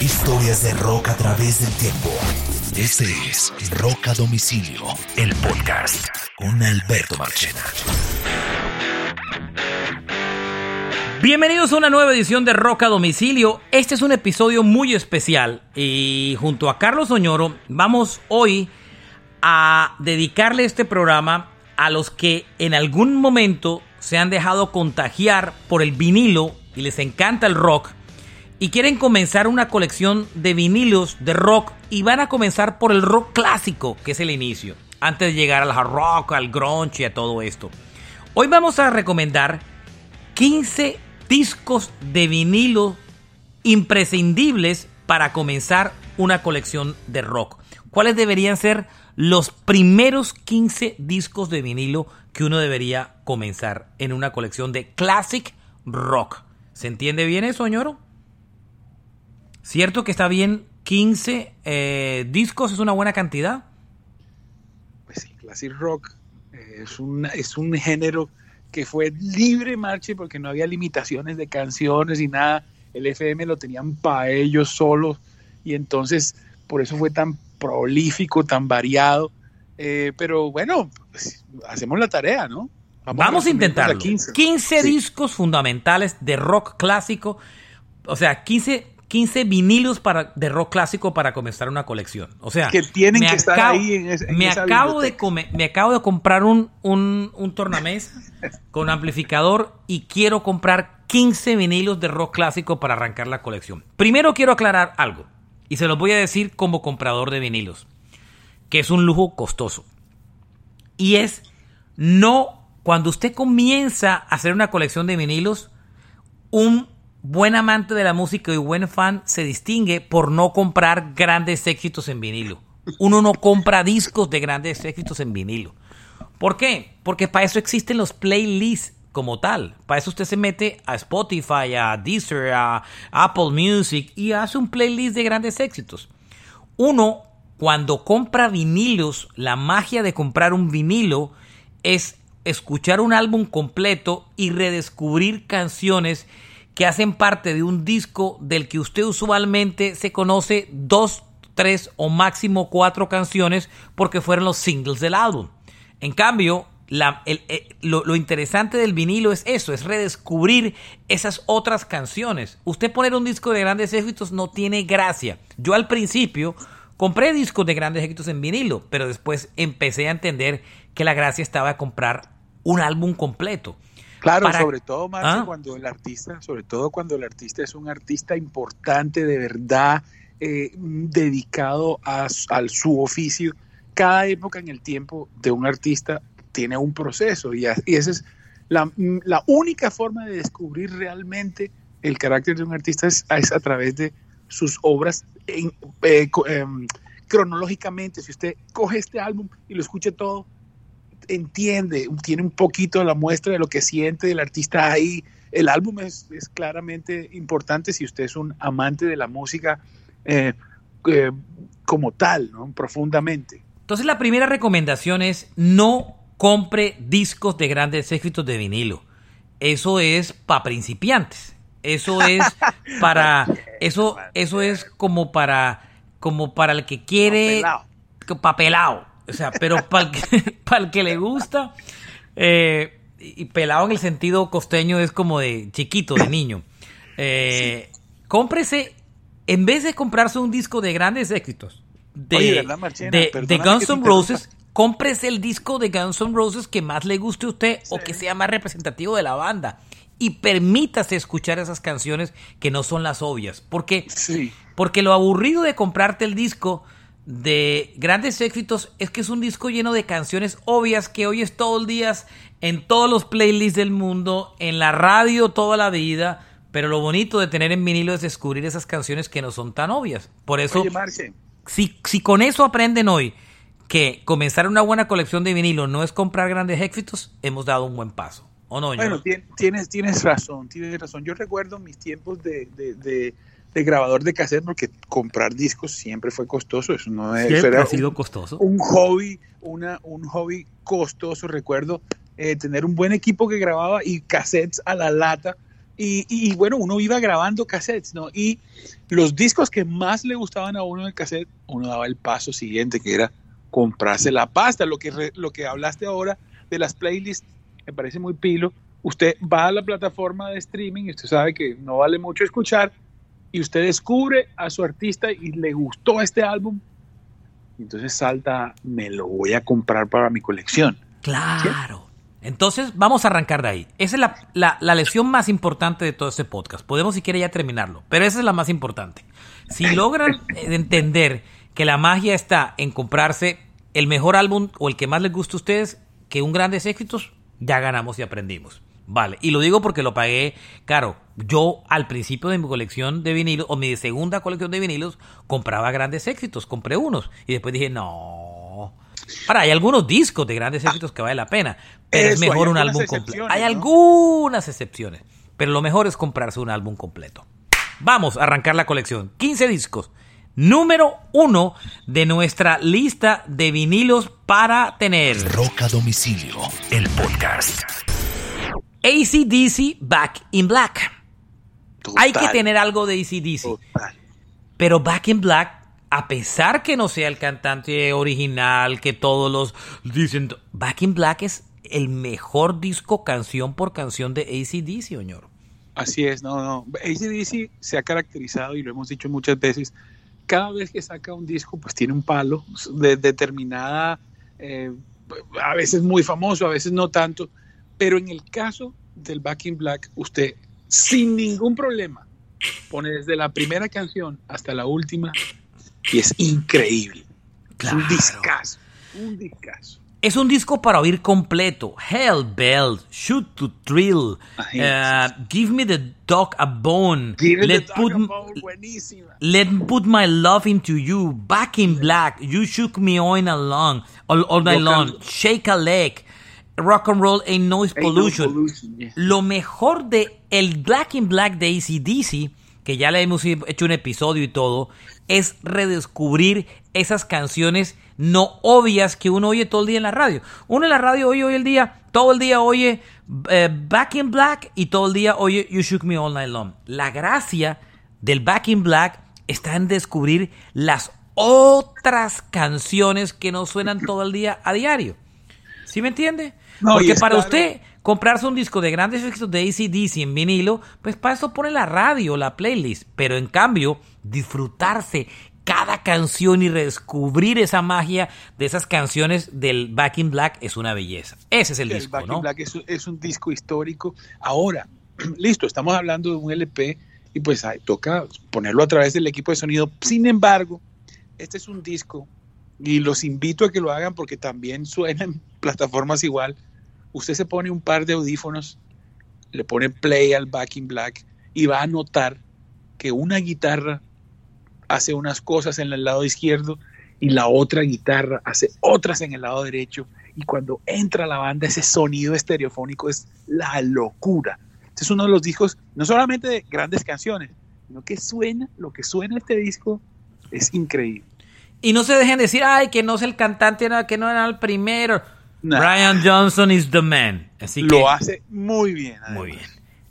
Historias de rock a través del tiempo. Este es Rock a Domicilio, el podcast con Alberto Marchena. Bienvenidos a una nueva edición de Rock a Domicilio. Este es un episodio muy especial y junto a Carlos Oñoro vamos hoy a dedicarle este programa a los que en algún momento se han dejado contagiar por el vinilo y les encanta el rock y quieren comenzar una colección de vinilos de rock y van a comenzar por el rock clásico, que es el inicio, antes de llegar al hard rock, al grunge y a todo esto. Hoy vamos a recomendar 15 discos de vinilo imprescindibles para comenzar una colección de rock. ¿Cuáles deberían ser los primeros 15 discos de vinilo que uno debería comenzar en una colección de classic rock? ¿Se entiende bien eso, ñoro? ¿Cierto que está bien 15 eh, discos? ¿Es una buena cantidad? Pues sí, classic rock eh, es, un, es un género que fue libre marche porque no había limitaciones de canciones y nada. El FM lo tenían para ellos solos y entonces por eso fue tan prolífico, tan variado. Eh, pero bueno, pues, hacemos la tarea, ¿no? Vamos, a intentarlo. 15, 15 sí. discos fundamentales de rock clásico. O sea, 15 15 vinilos para, de rock clásico para comenzar una colección. O sea, que tienen que estar ahí en, en me esa acabo de come, Me acabo de comprar un, un, un tornamesa con amplificador y quiero comprar 15 vinilos de rock clásico para arrancar la colección. Primero quiero aclarar algo, y se los voy a decir como comprador de vinilos, que es un lujo costoso. Y es no, cuando usted comienza a hacer una colección de vinilos, un buen amante de la música y buen fan se distingue por no comprar grandes éxitos en vinilo. Uno no compra discos de grandes éxitos en vinilo. ¿Por qué? Porque para eso existen los playlists como tal. Para eso usted se mete a Spotify, a Deezer, a Apple Music y hace un playlist de grandes éxitos. Uno, cuando compra vinilos, la magia de comprar un vinilo es escuchar un álbum completo y redescubrir canciones que hacen parte de un disco del que usted usualmente se conoce dos, tres o máximo cuatro canciones porque fueron los singles del álbum. En cambio, el, lo, lo, interesante del vinilo es eso, es redescubrir esas otras canciones. Usted poner un disco de grandes éxitos no tiene gracia. Yo al principio compré discos de grandes éxitos en vinilo, pero después empecé a entender que la gracia estaba en comprar un álbum completo. Claro, Para... sobre todo, Marcio, ¿Ah? cuando el artista, sobre todo cuando el artista es un artista importante, de verdad, eh, dedicado a, a, su oficio. Cada época en el tiempo de un artista tiene un proceso y, y esa es la, la, única forma de descubrir realmente el carácter de un artista es, es a través de sus obras en, eh, eh, cronológicamente. Si usted coge este álbum y lo escucha todo, entiende, tiene un poquito la muestra de lo que siente el artista ahí. El álbum es, es claramente importante si usted es un amante de la música eh, eh, como tal, ¿no? profundamente. Entonces la primera recomendación es no compre discos de grandes éxitos de vinilo. Eso es para principiantes. Eso es para eso eso es como para como para el que quiere papelado. papelado o sea, pero para el que, para el que le gusta, eh, y pelado en el sentido costeño es como de chiquito, de niño. Eh, Cómprese, en vez de comprarse un disco de grandes éxitos, de, de, Guns N' Roses, cómprese el disco de Guns N' Roses que más le guste a usted o que sea más representativo de la banda. Y permítase escuchar esas canciones que no son las obvias. Porque, porque lo aburrido de comprarte el disco de grandes éxitos es que es un disco lleno de canciones obvias que oyes todo el día en todos los playlists del mundo, en la radio toda la vida. Pero lo bonito de tener en vinilo es descubrir esas canciones que no son tan obvias. Por eso, si, si con eso aprenden hoy que comenzar una buena colección de vinilo no es comprar grandes éxitos, hemos dado un buen paso. ¿O no? Bueno, tienes, tienes razón, tienes razón. Yo recuerdo mis tiempos de, de, de, grabador de cassette porque comprar discos siempre fue costoso. Eso no es, siempre ha sido costoso. Un hobby, una, un hobby costoso. Recuerdo eh, tener un buen equipo que grababa y cassettes a la lata. Y, y, bueno, uno iba grabando cassettes, ¿no? Y los discos que más le gustaban a uno en el cassette, uno daba el paso siguiente, que era comprarse la pasta. Lo que, lo que hablaste ahora de las playlists me parece muy pilo. Usted va a la plataforma de streaming y usted sabe que no vale mucho escuchar y usted descubre a su artista y le gustó este álbum. Entonces salta, me lo voy a comprar para mi colección. Claro. Entonces vamos a arrancar de ahí. Esa es la, la, la, lección más importante de todo este podcast. Podemos si quiere ya terminarlo, pero esa es la más importante. Si logran entender que la magia está en comprarse el mejor álbum o el que más les gusta a ustedes que un grandes éxitos, ya ganamos y aprendimos. Vale, y lo digo porque lo pagué caro. Yo al principio de mi colección de vinilos, o mi segunda colección de vinilos, compraba grandes éxitos, compré unos. Y después dije, no. Ahora, hay algunos discos de grandes ah. éxitos que vale la pena, pero es mejor un álbum completo. Hay algunas excepciones, pero lo mejor es comprarse un álbum completo. Vamos a arrancar la colección. 15 discos. Número uno de nuestra lista de vinilos para tener. Roca Domicilio, el podcast. ACDC Back in Black. Hay que tener algo de ACDC. Pero Back in Black, a pesar que no sea el cantante original, que todos los dicen, Back in Black es el mejor disco canción por canción de ACDC, señor. Así es, no, no. ACDC se ha caracterizado, y lo hemos dicho muchas veces, cada vez que saca un disco, pues tiene un palo de determinada, eh, a veces muy famoso, a veces no tanto, pero en el caso del Back in Black, usted sin ningún problema pone desde la primera canción hasta la última y es increíble. un discazo, un discazo. Es un disco para oír completo. Hell Bells, Shoot to Thrill, uh, Give Me the Dog a Bone, Let, put, Let Put My Love Into You, Back in Black, You Shook Me All, along, all, all Night Long, Shake a Leg, Rock and Roll Ain't Noise Pollution. Lo mejor de el Black in Black de ACDC, que ya le hemos hecho un episodio y todo, es redescubrir esas canciones no obvias que uno oye todo el día en la radio. Uno en la radio oye hoy el día, todo el día oye eh, Back in Black y todo el día oye You Shook Me All Night Long. La gracia del Back in Black está en descubrir las otras canciones que no suenan todo el día a diario. ¿Sí me entiende? Porque para usted comprarse un disco de grandes éxitos de ACDC en vinilo, pues para eso pone la radio, la playlist. Pero en cambio, disfrutarse cada canción y redescubrir esa magia de esas canciones del Back in Black es una belleza. Ese es el, disco, Back in Black es, un disco histórico. Ahora, listo, estamos hablando de un LP y pues toca ponerlo a través del equipo de sonido. Sin embargo, este es un disco y los invito a que lo hagan porque también suena en plataformas igual. Usted se pone un par de audífonos, le pone play al Back in Black y va a notar que una guitarra hace unas cosas en el lado izquierdo y la otra guitarra hace otras en el lado derecho. Y cuando entra la banda, ese sonido estereofónico es la locura. Este es uno de los discos, no solamente de grandes canciones, sino que suena, lo que suena este disco es increíble. Y no se dejen decir, ay, que no es el cantante, que no era el primero. Brian Johnson is the man. Así lo hace muy bien. Muy bien.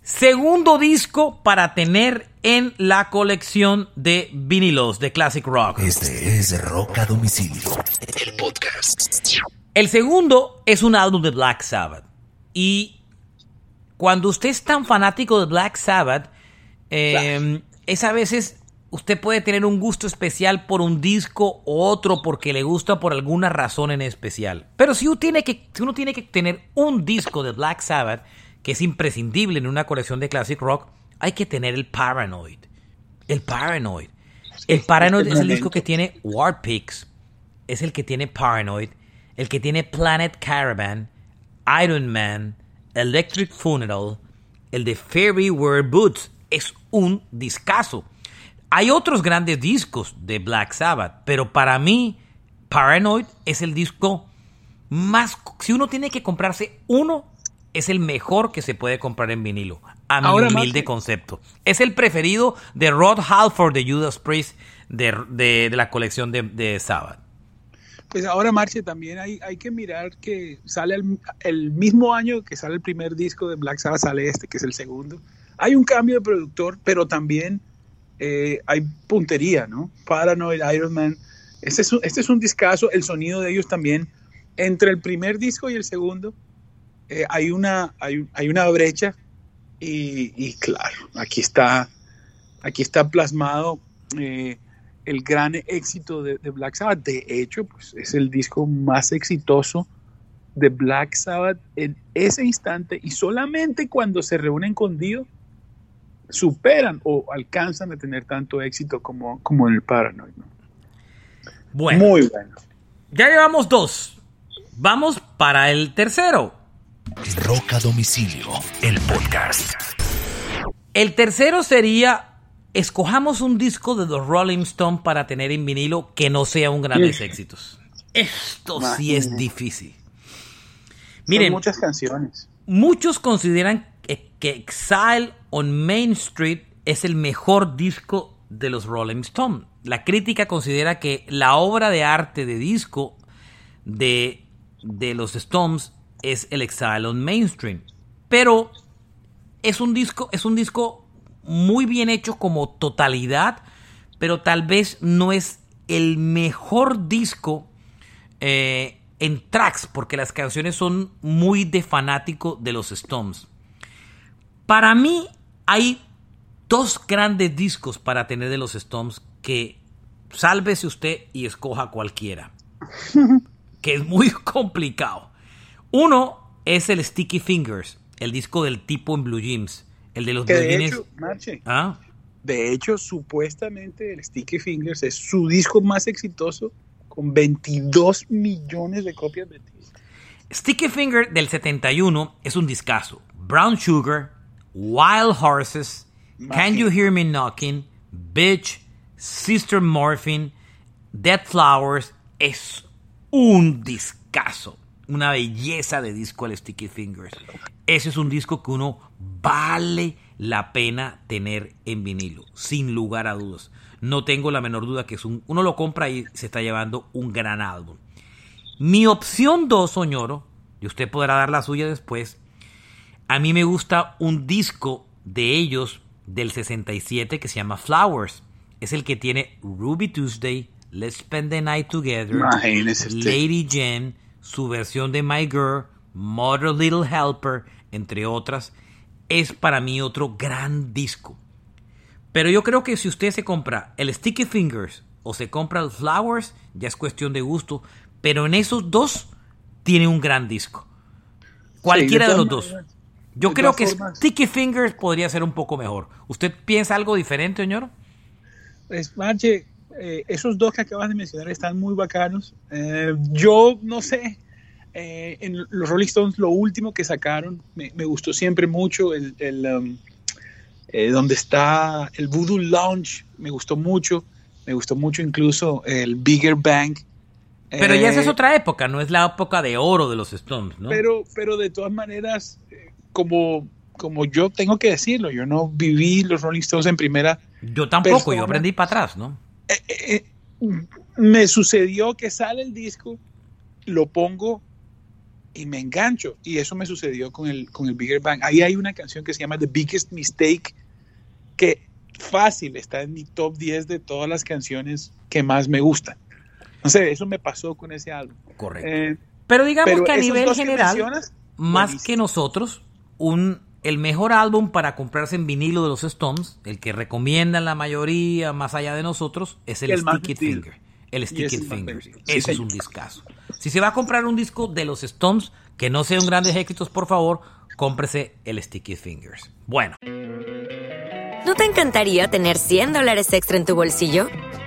Segundo disco para tener en la colección de vinilos de Classic Rock. Este es Rock a Domicilio, el podcast. El segundo es un álbum de Black Sabbath. Y cuando usted es tan fanático de Black Sabbath, eh, es a veces usted puede tener un gusto especial por un disco o otro porque le gusta por alguna razón en especial. Pero si uno tiene que, si uno tiene que tener un disco de Black Sabbath, que es imprescindible en una colección de classic rock, hay que tener el Paranoid. El Paranoid. El Paranoid es el disco que tiene War Pigs, es el que tiene Paranoid, el que tiene Planet Caravan, Iron Man, Electric Funeral, el de Fairy Wear Boots. Es un discazo. Hay otros grandes discos de Black Sabbath, pero para mí Paranoid es el disco más... Si uno tiene que comprarse uno, es el mejor que se puede comprar en vinilo, a mi humilde concepto. Es el preferido de Rod Halford de Judas Priest de, la colección de, Sabbath. Pues ahora, Marche, también hay, hay que mirar que sale el, el, mismo año que sale el primer disco de Black Sabbath, sale este, que es el segundo. Hay un cambio de productor, pero también eh, hay puntería, ¿no? Paranoid, Iron Man. Este es, un, este es un discazo, el sonido de ellos también. Entre el primer disco y el segundo eh, hay, una, hay, hay, una brecha y, claro, aquí está, aquí está plasmado eh, el gran éxito de, de, Black Sabbath. De hecho, pues es el disco más exitoso de Black Sabbath en ese instante y solamente cuando se reúnen con Dio superan o alcanzan a tener tanto éxito como, como en el Paranoid. Bueno. Muy bueno. Ya llevamos dos. Vamos para el tercero. Roca Domicilio, el podcast. El tercero sería, escojamos un disco de los Rolling Stones para tener en vinilo que no sea un grandes éxitos. Esto sí es difícil. Miren, muchas canciones. Muchos consideran que Exile on Main Street es el mejor disco de los Rolling Stones. La crítica considera que la obra de arte de disco de, de los Stones es el Exile on Main Street. Pero es un disco, es un disco muy bien hecho como totalidad, pero tal vez no es el mejor disco eh, en tracks, porque las canciones son muy de fanático de los Stones. Para mí hay dos grandes discos para tener de los Stones que sálvese usted y escoja cualquiera. que es muy complicado. Uno es el Sticky Fingers, el disco del tipo en Blue Jeans, el de los Blue de Hecho, ¿Ah? De hecho, supuestamente el Sticky Fingers es su disco más exitoso con 22 millones de copias vendidas. Sticky Finger del 71 es un discazo. Brown Sugar, Wild Horses, Can You Hear Me Knocking, Bitch, Sister Morphine, Dead Flowers. Es un discazo, una belleza de disco al Sticky Fingers. Ese es un disco que uno vale la pena tener en vinilo, sin lugar a dudas. No tengo la menor duda que es un, uno lo compra y se está llevando un gran álbum. Mi opción 2, Soñoro, y usted podrá dar la suya después, a mí me gusta un disco de ellos del 67 que se llama Flowers. Es el que tiene Ruby Tuesday, Let's Spend the Night Together, Lady Jen, su versión de My Girl, Mother Little Helper, entre otras. Es para mí otro gran disco. Pero yo creo que si usted se compra el Sticky Fingers o se compra el Flowers, ya es cuestión de gusto. Pero en esos dos tiene un gran disco. Cualquiera de, los dos. Yo creo que Sticky Fingers podría ser un poco mejor. ¿Usted piensa algo diferente, señor? Pues, Marche, eh, esos dos que acabas de mencionar están muy bacanos. Eh, yo no sé, eh, en los Rolling Stones lo último que sacaron me, gustó siempre mucho el, um, donde está el Voodoo Lounge, me gustó mucho, me gustó mucho incluso el Bigger Bang. Pero ya esa es otra época, no es la época de oro de los Stones, ¿no? Pero, pero de todas maneras, como, como yo tengo que decirlo, yo no viví los Rolling Stones en primera. Yo tampoco, yo aprendí para atrás, ¿no? Eh, eh, eh, me sucedió que sale el disco, lo pongo y me engancho. Y eso me sucedió con el, con el Bigger Bang. Ahí hay una canción que se llama The Biggest Mistake, que fácil está en mi top 10 de todas las canciones que más me gustan. No sé, eso me pasó con ese álbum. Correcto. pero digamos que a nivel general, más que nosotros, un el mejor álbum para comprarse en vinilo de los Stones, el que recomiendan la mayoría más allá de nosotros, es el, Sticky Finger. El Sticky Finger. Ese es un discazo. Si se va a comprar un disco de los Stones que no sean grandes éxitos, por favor, cómprese el Sticky Fingers. Bueno. ¿No te encantaría tener 100 dólares extra en tu bolsillo?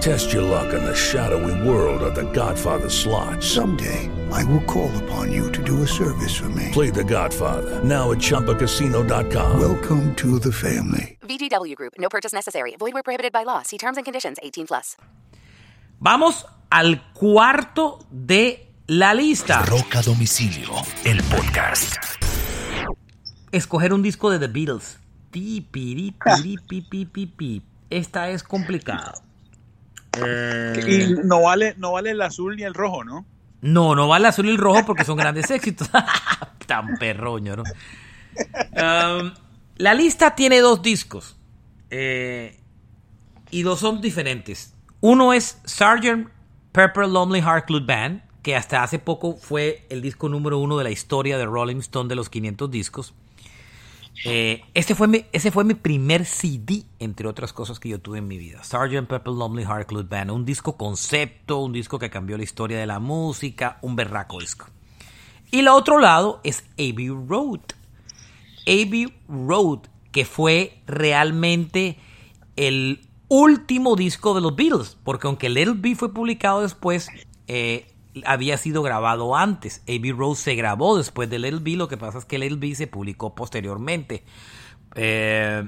Test your luck in the shadowy world of The Godfather slot. Someday, I will call upon you to do a service for me. Play The Godfather, now at Choppacasino.com. Welcome to the family. VGW Group. No purchase necessary. Void where prohibited by law. See terms and conditions. 18 plus. Vamos al cuarto de la lista. Roca Domicilio, el podcast. Escoger un disco de The Beatles. Pi, pi, pi, pi, pi, pi, pi. Esta es complicada. Y no vale, no vale el azul ni el rojo, ¿no? No, no vale el azul y el rojo porque son grandes éxitos. Tan perroño, ¿no? Um, la lista tiene dos discos. eh, y dos son diferentes. Uno es Sgt. Pepper Lonely Heart Club Band, que hasta hace poco fue el disco número uno de la historia de Rolling Stone de los 500 discos. Eh, fue mi, ese fue mi primer CD, entre otras cosas que yo tuve en mi vida. Sgt. Pepper Lonely Heart Club Band, un disco concepto, un disco que cambió la historia de la música, un berraco disco. Y el otro lado es Abbey Road. Abbey Road, que fue realmente el último disco de los Beatles, porque aunque Little B fue publicado después, eh, había sido grabado antes. Abbey Road se grabó después de Little lo que pasa es que Little se publicó posteriormente. Eh,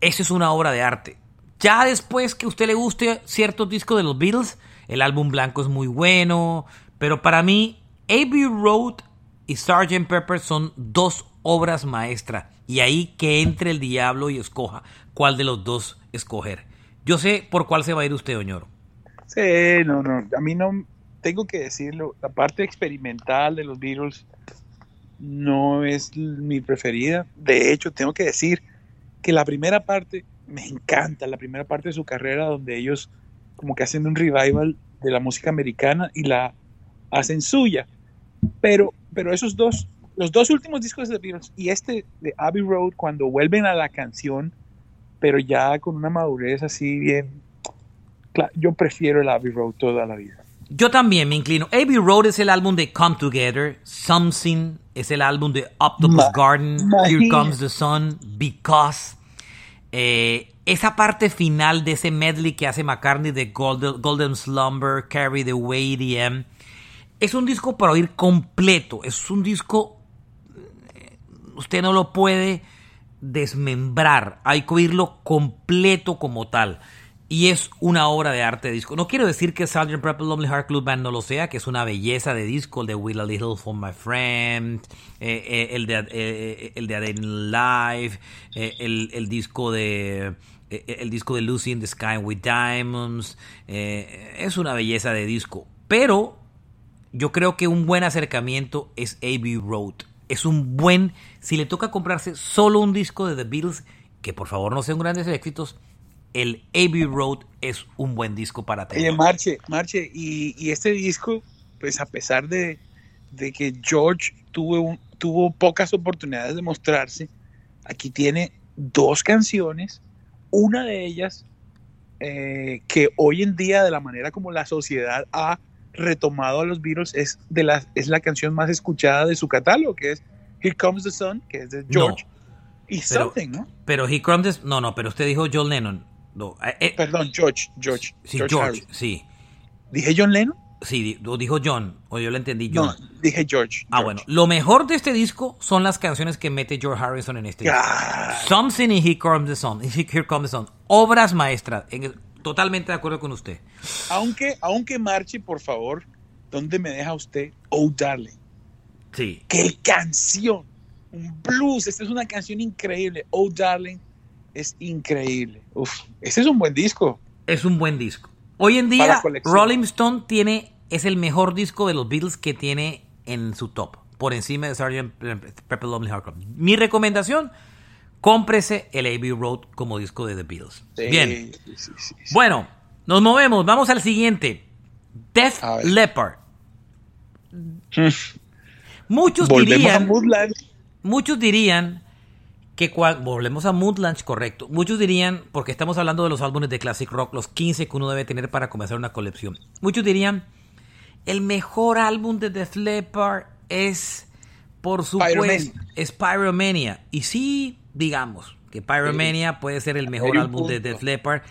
eso es una obra de arte. Ya después que a usted le guste ciertos discos de los Beatles, el álbum blanco es muy bueno, pero para mí Abbey Road y Sgt. Pepper son dos obras maestras. Y ahí que entre el diablo y escoja cuál de los dos escoger. Yo sé por cuál se va a ir usted, Oñoro. Sí, no, no. A mí no, tengo que decirlo, la parte experimental de los Beatles no es mi preferida. De hecho, tengo que decir que la primera parte me encanta, la primera parte de su carrera donde ellos como que hacen un revival de la música americana y la hacen suya. Pero, pero esos dos, los dos últimos discos de The Beatles y este de Abbey Road, cuando vuelven a la canción, pero ya con una madurez así bien, yo prefiero el Abbey Road toda la vida. Yo también me inclino. Abbey Road es el álbum de Come Together. Something es el álbum de Octopus Ma- Garden. Here. Comes the Sun. Because. Eh, esa parte final de ese medley que hace McCartney de Golden, Golden Slumber, Carry the Way, EDM. Es un disco para oír completo. Es un disco. eh, Usted no lo puede desmembrar. Hay que oírlo completo como tal. Y es una obra de arte de disco. No quiero decir que Sgt. Pepper Lonely Heart Club Band no lo sea, que es una belleza de disco, el de Will a Little for My Friend, eh, eh, el, de, eh, el de A in Life, el, el disco de el disco de Lucy in the Sky with Diamonds. es una belleza de disco. Pero yo creo que un buen acercamiento es Abbey Road. Es un buen, si le toca comprarse solo un disco de The Beatles, que por favor no sean grandes éxitos, el Abbey Road es un buen disco para Oye, tener. Marche, Marche, y, y este disco, pues a pesar de, de que George tuvo, un- tuvo pocas oportunidades de mostrarse, aquí tiene dos canciones, una de ellas eh, que hoy en día, de la manera como la sociedad ha retomado a los Beatles, es, de la, es la canción más escuchada de su catálogo, que es Here Comes the Sun, que es de George. Y pero, Something, ¿no? Pero He Comes the, No, no, pero usted dijo John Lennon. No, eh, Perdón, George. George. Sí, George, George sí. ¿Dije John Lennon? Sí, dijo John, o yo lo entendí John. No, dije George. Ah, bueno. Lo mejor de este disco son las canciones que mete George Harrison en este disco. Something y Here Comes the Sun. Here Comes the Sun. Obras maestras. En, totalmente de acuerdo con usted. Aunque, aunque marche, por favor, ¿dónde me deja usted? Oh, darling. Sí. ¡Qué canción! Un blues. Esta es una canción increíble. Oh, darling. Es increíble. Uf, ese es un buen disco. Es un buen disco. Hoy en día, Rolling Stone tiene, es el mejor disco de los Beatles que tiene en su top, por encima de Sgt. Pepper Lonely Hearts Mi recomendación, cómprese el Abbey Road como disco de The Beatles. Sí, Bien. Sí, sí, bueno, nos movemos, vamos al siguiente. Def Leppard. muchos Volvemos dirían, muchos dirían que cuando volvemos a Moodlands, correcto. Muchos dirían, porque estamos hablando de los álbumes de classic rock, los 15 que uno debe tener para comenzar una colección. Muchos dirían, el mejor álbum de Def Leppard es, por supuesto, es Pyromania. Y sí, digamos que Pyromania puede ser el mejor álbum de Def Leppard,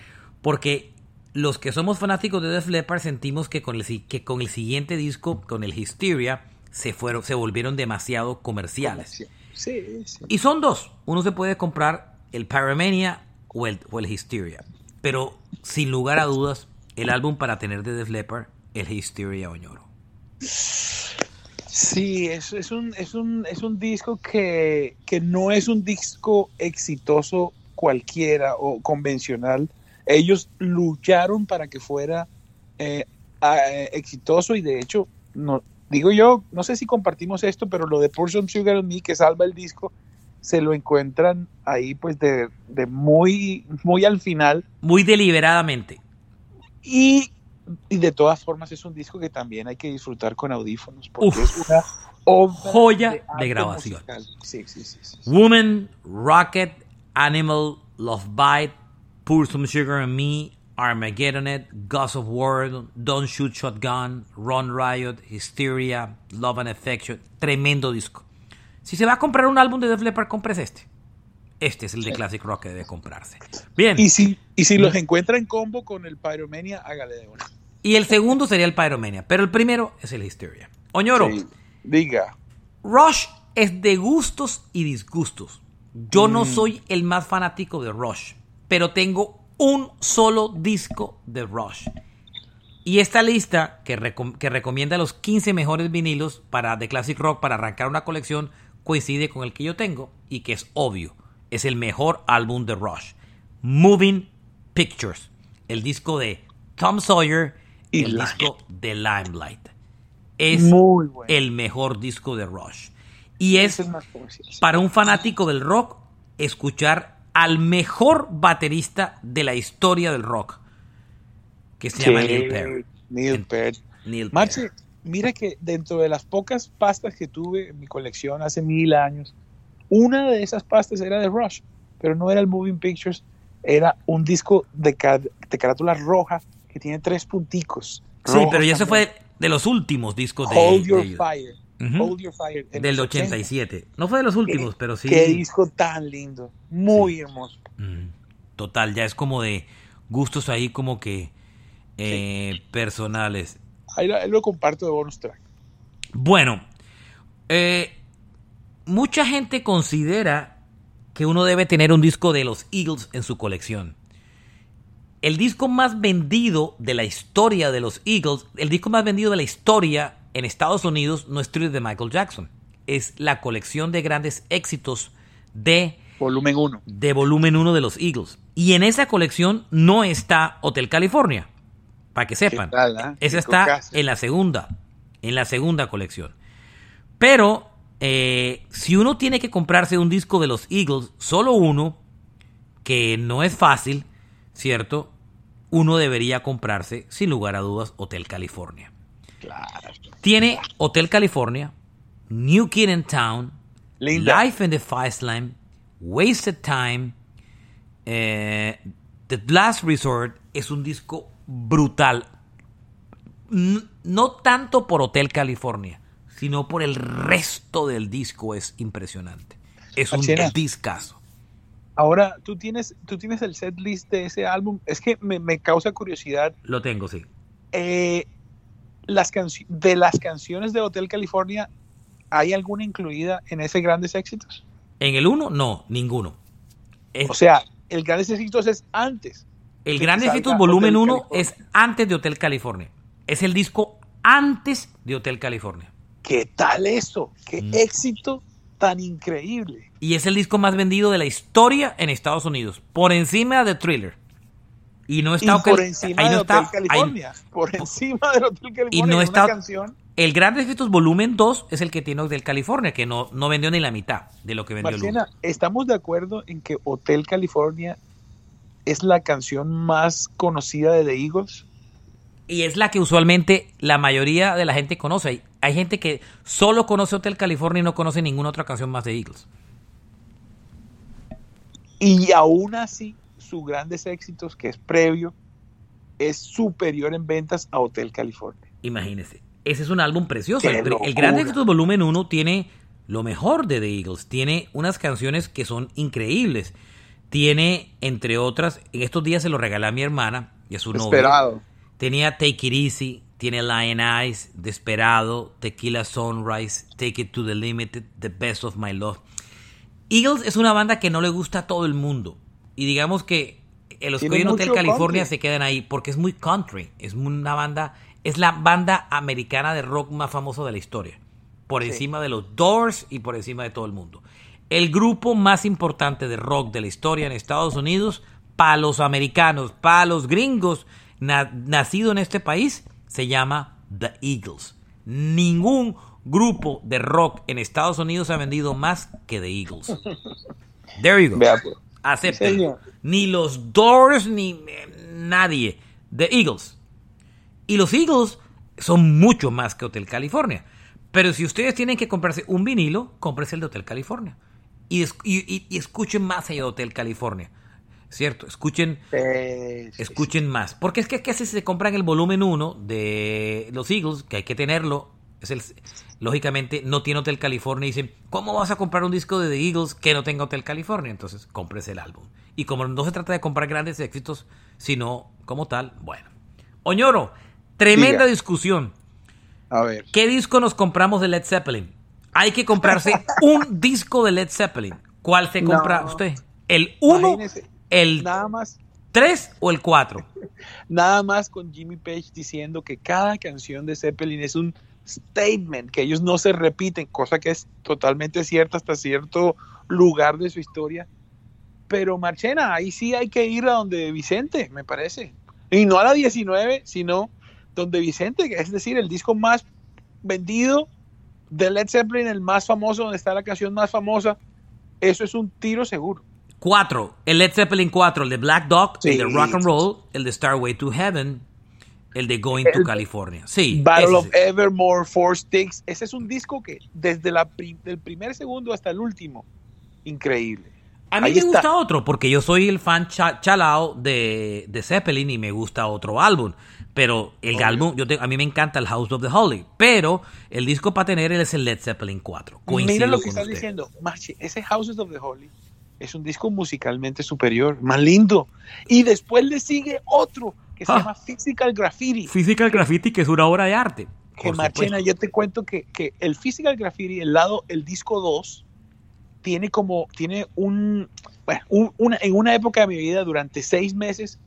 porque los que somos fanáticos de Def Leppard sentimos que con el, que con el siguiente disco, con el Hysteria, se, fueron, se volvieron demasiado comerciales. Sí, sí. Y son dos. Uno se puede comprar el Pyromania o el, o el Hysteria. Pero sin lugar a dudas, el álbum para tener de Def Leppard, el Hysteria Oñoro. Sí, es, es, un, es, un, es un disco que, que no es un disco exitoso cualquiera o convencional. Ellos lucharon para que fuera eh, eh, exitoso y de hecho, no, digo yo, no sé si compartimos esto, pero lo de Pour Some Sugar on Me, que salva el disco, se lo encuentran ahí pues de, de muy, muy al final. Muy deliberadamente. Y, y, de todas formas es un disco que también hay que disfrutar con audífonos, porque Uf, es una joya de, de grabación. Sí, sí, sí, sí, Woman, Rocket, Animal, Love Bite, Pour Some Sugar on Me, Armageddon It, Ghost of War, Don't Shoot Shotgun, Run Riot, Hysteria, Love and Affection. Tremendo disco. Si se va a comprar un álbum de Def Leppard, compres este. Este es el de Classic Rock que debe comprarse. Bien. Y si, y si los encuentra en combo con el Pyromania, hágale de una. Y el segundo sería el Pyromania, pero el primero es el Hysteria. Oñoro. Sí, diga. Rush es de gustos y disgustos. Yo mm. no soy el más fanático de Rush, pero tengo un solo disco de Rush. Y esta lista que, recom que, recomienda los 15 mejores vinilos para de Classic Rock para arrancar una colección coincide con el que yo tengo y que es obvio. Es el mejor álbum de Rush. Moving Pictures. El disco de Tom Sawyer y el disco de Limelight. Es Muy bueno. el mejor disco de Rush. Y es, es para un fanático del rock escuchar al mejor baterista de la historia del rock, que se sí, llama Neil Peart. Neil Peart. Neil Marche, Peart. mira que dentro de las pocas pastas que tuve en mi colección hace mil años, una de esas pastas era de Rush, pero no era el Moving Pictures, era un disco de, de carátula roja que tiene tres punticos. Sí, pero ya se fue de los últimos discos de Hold Your de Fire. Uh -huh. Hold Your Fire. Del 87. No fue de los últimos, ¿Qué, pero sí. Qué disco tan lindo. Muy sí. hermoso. Mm, total, ya es como de gustos ahí como que eh, sí. personales. Ahí, ahí, lo comparto de bonus track. Bueno, eh, mucha gente considera que uno debe tener un disco de los Eagles en su colección. El disco más vendido de la historia de los Eagles, el disco más vendido de la historia en Estados Unidos no es Tribute de Michael Jackson. Es la colección de grandes éxitos de volumen 1. De volumen 1 de los Eagles. Y en esa colección no está Hotel California. Para que sepan. Tal, eh? Esa está en la segunda. En la segunda colección. Pero eh, si uno tiene que comprarse un disco de los Eagles, solo uno, que no es fácil, ¿cierto? Uno debería comprarse, sin lugar a dudas, Hotel California. Claro. Tiene Hotel California, New Kid in Town, Linda. Life in the Fastline, Wasted Time, eh, The Last Resort es un disco brutal. no tanto por Hotel California, sino por el resto del disco es impresionante. Es un discazo. Ahora, ¿tú tienes, tú tienes el set list de ese álbum. Es que me, causa curiosidad. Lo tengo, sí. Eh, las de las canciones de Hotel California, ¿hay alguna incluida en ese Grandes Éxitos? En el 1, no, ninguno. o sea, el Grandes Éxitos es antes. El Grandes Éxitos Volumen 1 es antes de Hotel California. Es el disco antes de Hotel California. ¿Qué tal eso? ¿Qué mm. éxito tan increíble? Y es el disco más vendido de la historia en Estados Unidos, por encima de Thriller. Y no está por encima de Hotel California. por encima del Hotel California. Y no está canción. El Grandes Éxitos Volumen 2 es el que tiene Hotel California, que no, no vendió ni la mitad de lo que vendió Marcena, ¿estamos de acuerdo en que Hotel California es la canción más conocida de The Eagles? Y es la que usualmente la mayoría de la gente conoce. Hay gente que solo conoce Hotel California y no conoce ninguna otra canción más de Eagles. Y aún así, sus grandes éxitos, que es previo, es superior en ventas a Hotel California. Imagínese. Ese es un álbum precioso. El, el Grandes Éxitos Volumen 1 tiene lo mejor de The Eagles. Tiene unas canciones que son increíbles. Tiene, entre otras, en estos días se lo regalé a mi hermana y a su Esperado. Tenía Take It Easy, tiene Lion Eyes, Desperado, Tequila Sunrise, Take It to the Limit, The Best of My Love. Eagles es una banda que no le gusta a todo el mundo. Y digamos que los que en Hotel California se quedan ahí porque es muy country. Es una banda, es la banda americana de rock más famosa de la historia. Por encima de los Doors y por encima de todo el mundo. El grupo más importante de rock de la historia en Estados Unidos, para los americanos, para los gringos, nacido en este país, se llama The Eagles. Ningún grupo de rock en Estados Unidos ha vendido más que The Eagles. There you go. Pues. Acepten. Ni los Doors ni eh, nadie. The Eagles. Y los Eagles son mucho más que Hotel California. Pero si ustedes tienen que comprarse un vinilo, cómprese el de Hotel California. Y, y escuchen más allá de Hotel California. ¿cierto? Escuchen, escuchen más. Porque es que, que si se compran el volumen 1 de los Eagles, que hay que tenerlo, es el, lógicamente no tiene Hotel California y dicen, ¿cómo vas a comprar un disco de The Eagles que no tenga Hotel California? Entonces, compres el álbum. Y como no se trata de comprar grandes éxitos, sino como tal, bueno. Oñoro, tremenda discusión. A ver. ¿Qué disco nos compramos de Led Zeppelin? Hay que comprarse un disco de Led Zeppelin. ¿Cuál se compra usted? ¿El 1 ¿El nada más, 3 o el 4? Nada más con Jimmy Page diciendo que cada canción de Zeppelin es un statement, que ellos no se repiten, cosa que es totalmente cierta hasta cierto lugar de su historia. Pero Marchena, ahí sí hay que ir a donde Vicente, me parece. Y no a la 19, sino donde Vicente, es decir, el disco más vendido de Led Zeppelin, el más famoso, donde está la canción más famosa. Eso es un tiro seguro. 4. El Led Zeppelin 4, el de Black Dog, el de Rock and Roll, el de Starway to Heaven, el de Going to California. Sí. Battle of Evermore, Four Sticks. Ese es un disco que desde la el primer segundo hasta el último, increíble. A mí me gusta otro, porque yo soy el fan chalao de, de, Zeppelin y me gusta otro álbum. Pero el álbum, yo a mí me encanta el House of the Holy. Pero el disco para tener es el Led Zeppelin 4. Mira lo que estás diciendo, Marchi, ese Houses of the Holy es un disco musicalmente superior, más lindo. Y después le sigue otro que se ah. llama Physical Graffiti. Physical Graffiti, que es una obra de arte. Que Marchena, yo te cuento que, el Physical Graffiti, el lado, el disco 2, tiene como, tiene un, bueno, una, en una época de mi vida, durante seis meses,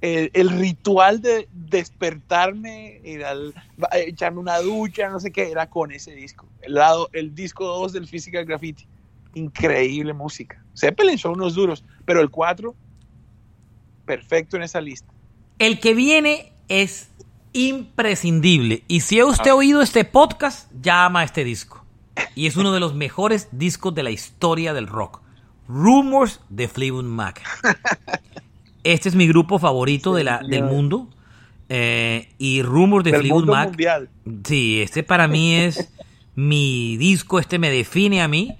el, ritual de despertarme, ir al, echarme una ducha, no sé qué, era con ese disco. El lado, el disco 2 del Physical Graffiti increíble música. Zeppelin son unos duros, pero el 4, perfecto en esa lista. El que viene es imprescindible. Y si ha usted oído este podcast, ya ama este disco. Y es uno de los mejores discos de la historia del rock. Rumors de Fleetwood Mac. Este es mi grupo favorito de la, del mundo. Eh, y Rumors de Fleetwood Mac. Sí, este para mí es mi disco, este me define a mí.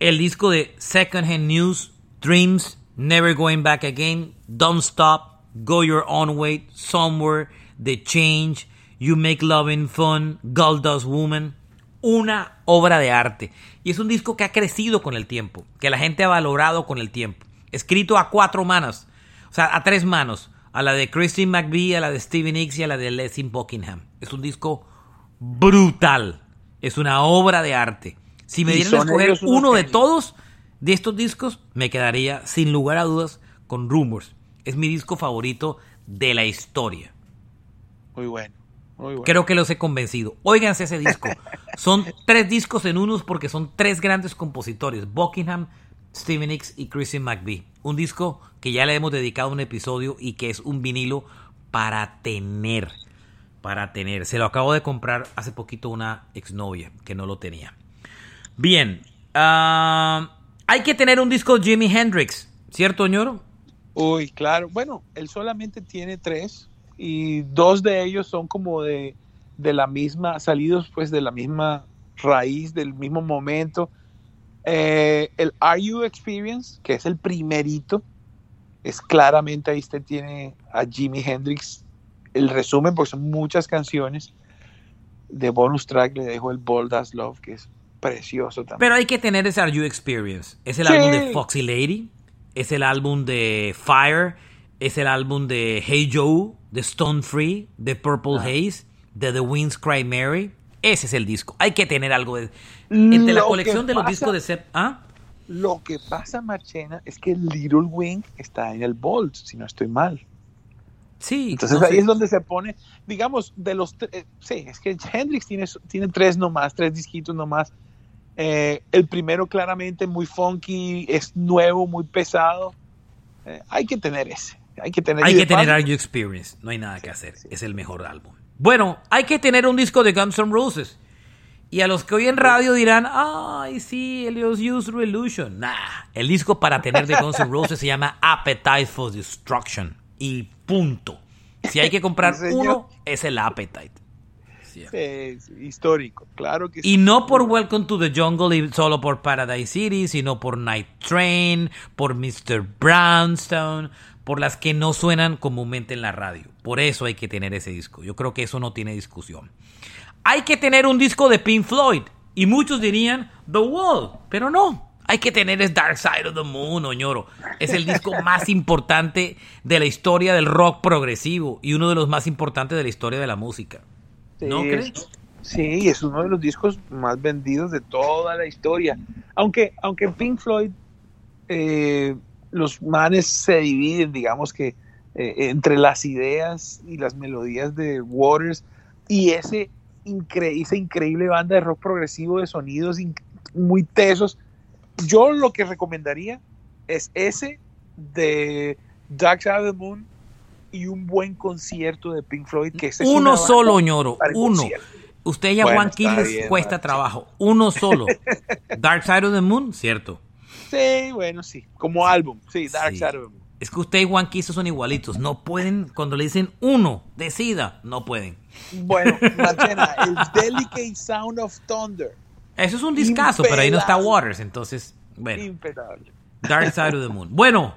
el disco de Second Hand News, Dreams, Never Going Back Again, Don't Stop, Go Your Own Way, Somewhere, The Change, You Make Loving Fun, Gold Dust Woman. Una obra de arte. Y es un disco que ha crecido con el tiempo, que la gente ha valorado con el tiempo. Escrito a cuatro manos, o sea, a tres manos. A la de Christine McVie, a la de Stevie Nicks y a la de Leslie Buckingham. Es un disco brutal. Es una obra de arte. Si me dieran a escoger uno de todos de estos discos, me quedaría sin lugar a dudas con Rumors. Es mi disco favorito de la historia. Muy bueno. Creo que los he convencido. Óiganse ese disco. Son tres discos en unos porque son tres grandes compositores. Buckingham, Stevie Nicks y Christian McVie. Un disco que ya le hemos dedicado un episodio y que es un vinilo para tener. Para tener. Se lo acabo de comprar hace poquito una exnovia que no lo tenía. Bien. Ah, hay que tener un disco Jimi Hendrix, ¿cierto, ñoro? Uy, claro. Bueno, él solamente tiene tres y dos de ellos son como de, de la misma, salidos pues de la misma raíz, del mismo momento. Eh, el Are You Experience, que es el primerito, es claramente ahí usted tiene a Jimi Hendrix. El resumen, porque son muchas canciones. De bonus track le dejo el Bold as Love, que es precioso también. Pero hay que tener ese Are You Experience. Es el álbum de Foxy Lady, es el álbum de Fire, es el álbum de Hey Joe, de Stone Free, de Purple ah. Haze, de The Winds Cry Mary. Ese es el disco. Hay que tener algo de. Entre la colección de los discos de Sep. ¿Ah? Lo que pasa, Marchena, es que Little Wing está en el Bolt, si no estoy mal. Sí. Entonces ahí es donde se pone, digamos, de los. Eh, sí, es que Hendrix tiene, tiene tres nomás, tres disquitos nomás. Eh, el primero claramente muy funky, es nuevo, muy pesado. Eh, hay que tener ese. Hay que tener, hay que tener Are You Experience. No hay nada que hacer. Es el mejor álbum. Bueno, hay que tener un disco de Guns N' Roses. Y a los que hoy en radio dirán, ay, sí, el Use Revolution. Nah, el disco para tener de Guns N' Roses se llama Appetite for Destruction. Y punto. Si hay que comprar uno, es el Appetite histórico, claro que Y no por Welcome to the Jungle y solo por Paradise City, sino por Night Train, por Mr. Brownstone, por las que no suenan comúnmente en la radio. Por eso hay que tener ese disco. Yo creo que eso no tiene discusión. Hay que tener un disco de Pink Floyd. Y muchos dirían The Wall, pero no. Hay que tener es Dark Side of the Moon, oñoro. Es el disco más importante de la historia del rock progresivo y uno de los más importantes de la historia de la música. ¿No crees? Sí, es uno de los discos más vendidos de toda la historia. Aunque, aunque Pink Floyd, eh, los manes se dividen, digamos que eh, entre las ideas y las melodías de Waters y ese esa increíble banda de rock progresivo de sonidos muy tesos. Yo lo que recomendaría es ese de Dark Side of the Moon y un buen concierto de Pink Floyd. Que uno solo, ñoro, uno. Usted y a Juan les cuesta trabajo. Uno solo. Dark Side of the Moon, cierto. Sí, bueno, sí. Como álbum, sí, Dark Side of the Moon. Es que usted y Juan son igualitos. No pueden, cuando le dicen uno, decida, no pueden. Bueno, el Delicate Sound of Thunder. Eso es un discazo, pero ahí no está Waters, entonces, bueno. Dark Side of the Moon. Bueno,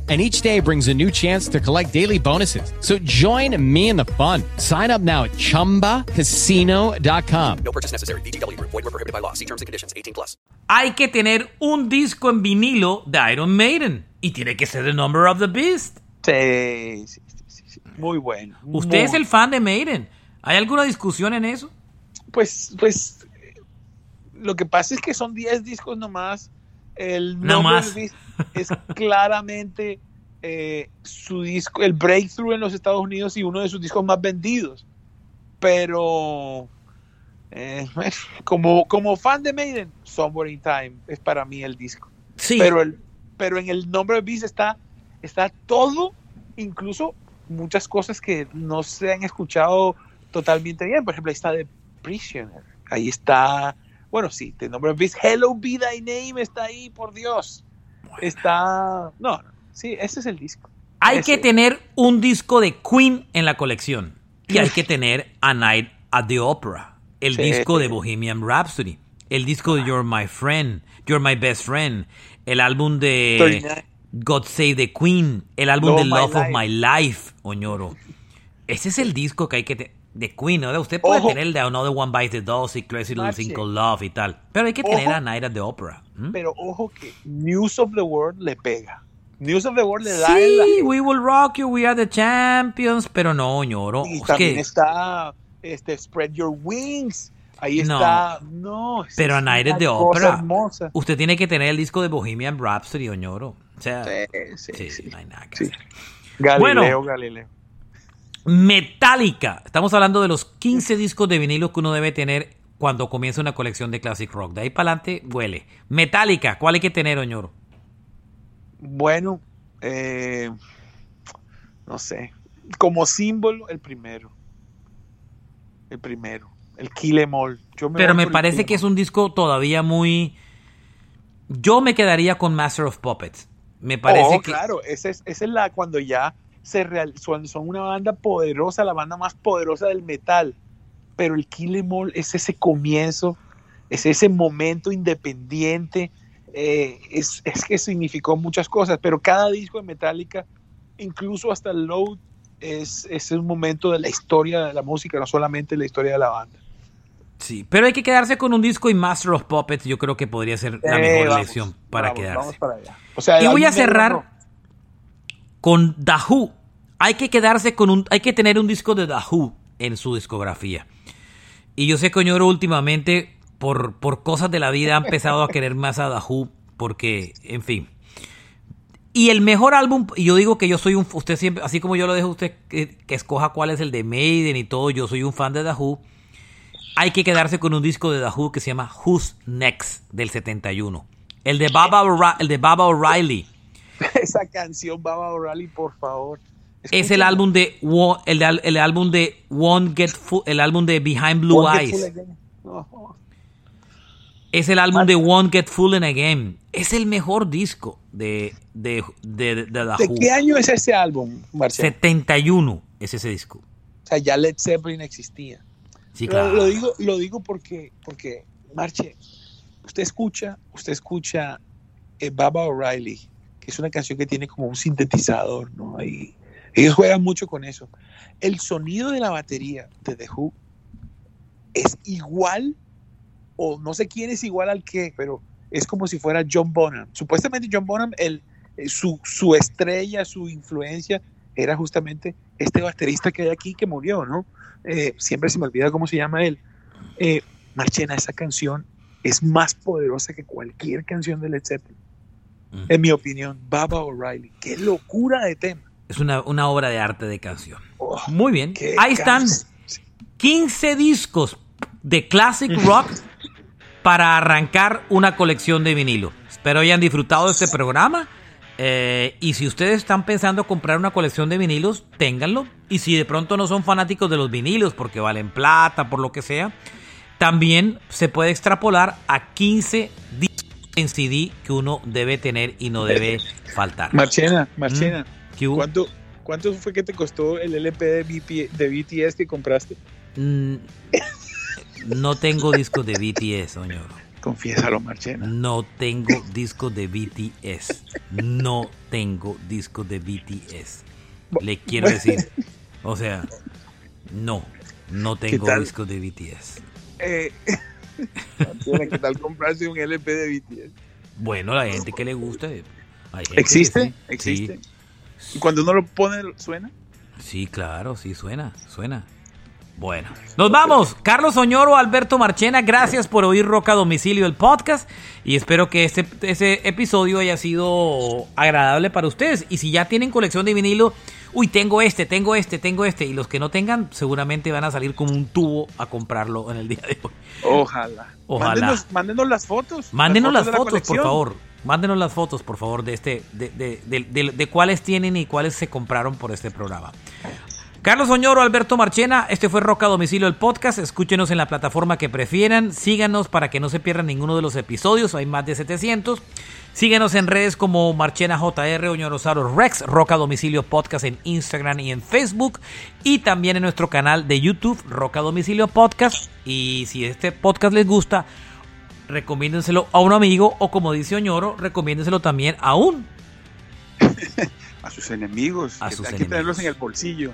and each day brings a new chance to collect daily bonuses. So join me in the fun. Sign up now at ChumbaCasino.com. No purchase necessary. BGW. Void were prohibited by law. See terms and conditions. 18 plus. Hay que tener un disco en vinilo de Iron Maiden. Y tiene que ser The Number of the Beast. Sí, sí, sí. sí. Muy bueno. Usted muy es el fan de Maiden. ¿Hay alguna discusión en eso? Pues, pues, lo que pasa es que son 10 discos nomás. El No Number más. es claramente eh, su disco, el breakthrough en los Estados Unidos y uno de sus discos más vendidos. Pero eh, como, como fan de Maiden, Somewhere in Time es para mí el disco. Sí. Pero, el, pero en el nombre de Beast está, está todo, incluso muchas cosas que no se han escuchado totalmente bien. Por ejemplo, ahí está The Prisoner. Ahí está, bueno, sí, The Number of Beast. Hello Be Thy Name está ahí, por Dios. Está, no, no, sí, ese es el disco. Hay Ese. que tener un disco de Queen en la colección. Y hay que tener A Night at the Opera. El Sí. disco de Bohemian Rhapsody. El disco de You're My Friend. You're My Best Friend. El álbum de 39. God Save the Queen. El álbum Love de Love of. My Life, Oñoro. Ese es el disco que hay que tener. De Queen, ¿no? Usted puede Ojo. tener el de Another One Bites the Dust y Crazy Little Called Love y tal. Pero hay que tener. A Night at the Opera. Pero ojo que News of the World le pega. News of the World le da la Sí, We Will Rock You, We Are the Champions. Pero no, Oñoro. Y es también que- está este, Spread Your Wings. Ahí No. está. No. Pero a Night at the Opera. hermosa. Usted tiene que tener el disco de Bohemian Rhapsody, Oñoro. O sea, Sí, sí, sí, sí. no hay nada que Sí. hacer. Galileo, Bueno. Galileo. Metallica. Estamos hablando de los 15 discos de vinilo que uno debe tener cuando comienza una colección de classic rock. De ahí para adelante huele. Metallica, ¿cuál hay que tener, Oñoro? Bueno, eh, no sé. Como símbolo, el primero. El primero. El Kill Em All. Yo me Pero me parece que Em es un disco todavía muy... Yo me quedaría con Master of Puppets. Me parece oh, que... claro, esa es, esa es la cuando ya se real, son, son una banda poderosa, la banda más poderosa del metal. Pero el Kill Em All es ese comienzo, es ese momento independiente, eh, es, es que significó muchas cosas, pero cada disco de Metallica, incluso hasta el Load, es, es un momento de la historia de la música, no solamente la historia de la banda. Sí, pero hay que quedarse con un disco y Master of Puppets yo creo que podría ser la Eh, mejor vamos, elección para vamos, quedarse. vamos para allá. O sea, Y voy a cerrar. Con Who. Hay que quedarse con un, hay que tener un disco de Who en su discografía. Y yo sé que Oñoro últimamente, por, por cosas de la vida, ha empezado a querer más a Who, porque, en fin. Y el mejor álbum, y yo digo que yo soy un, usted siempre, así como yo lo dejo a usted que, escoja cuál es el de Maiden y todo, yo soy un fan de Who. Hay que quedarse con un disco de Who que se llama Who's Next del 71. El de Baba, el de Baba O'Reilly. Esa canción, Baba O'Reilly, por favor. Es el álbum de el, el álbum de Won't Get Full, el álbum de Behind Blue Won't Eyes. No. Es el álbum de Won't Get Full Again. Es el mejor disco de de de, de, The ¿De Who. qué año es ese álbum, Marcelo? 71 es ese disco. O sea, ya Led Zeppelin existía. Sí, Pero claro. Lo digo, lo digo porque, porque, Marche, usted escucha, usted escucha eh, Baba O'Reilly, es una canción que tiene como un sintetizador, ¿no? Ahí, ellos juegan mucho con eso. El sonido de la batería de The Who es igual, o no sé quién es igual al que, pero es como si fuera John Bonham. Supuestamente John Bonham, el, eh, su, su estrella, su influencia, era justamente este baterista que hay aquí que murió, ¿no? Eh, siempre se me olvida cómo se llama él. Eh, Marchena, esa canción es más poderosa que cualquier canción de Led Zeppelin. Mm. En mi opinión, Baba O'Reilly. Qué locura de tema. Es una, una obra de arte de canción. Oh, Muy bien. Ahí están canción. 15 discos de classic rock para arrancar una colección de vinilo. Espero hayan disfrutado de este programa. Eh, y si ustedes están pensando comprar una colección de vinilos, ténganlo. Y si de pronto no son fanáticos de los vinilos porque valen plata, por lo que sea, también se puede extrapolar a 15 discos en CD que uno debe tener y no debe faltar. Marchena, Marchena, mm, ¿cuánto, ¿cuánto fue que te costó el LP de, BTS que compraste? Mm, no tengo discos de BTS, señor. Confiésalo, Marchena. No tengo discos de BTS. No tengo discos de BTS. Le quiero decir. O sea, no. No tengo discos de BTS. Eh, ¿qué tal comprarse un LP de BTS? Bueno, la gente que le gusta. ¿Existe? ¿Existe? ¿Y cuando uno lo pone, suena? Sí, claro, sí, suena, suena. Bueno, nos vamos. Carlos Oñoro, Alberto Marchena, gracias por oír Roca Domicilio, el podcast. Y espero que este, ese episodio haya sido agradable para ustedes. Y si ya tienen colección de vinilo, uy, tengo este, tengo este, tengo este. Y los que no tengan, seguramente van a salir como un tubo a comprarlo en el día de hoy. Ojalá. Ojalá. Mándenos, las fotos. Mándenos las fotos, por favor. Mándenos las fotos, por favor, de este, de, de, de, de, cuáles tienen y cuáles se compraron por este programa. Carlos Oñoro, Alberto Marchena, este fue Roca Domicilio el podcast. Escúchenos en la plataforma que prefieran. Síganos para que no se pierdan ninguno de los episodios. Hay más de 700. Síguenos en redes como Marchena JR, Oñorosaro Rex, Roca Domicilio Podcast en Instagram y en Facebook. Y también en nuestro canal de YouTube, Roca Domicilio Podcast. Y si este podcast les gusta, recomiéndenselo a un amigo o como dice Oñoro, recomiéndenselo también a un... a sus enemigos. A sus hay que tenerlos en el bolsillo.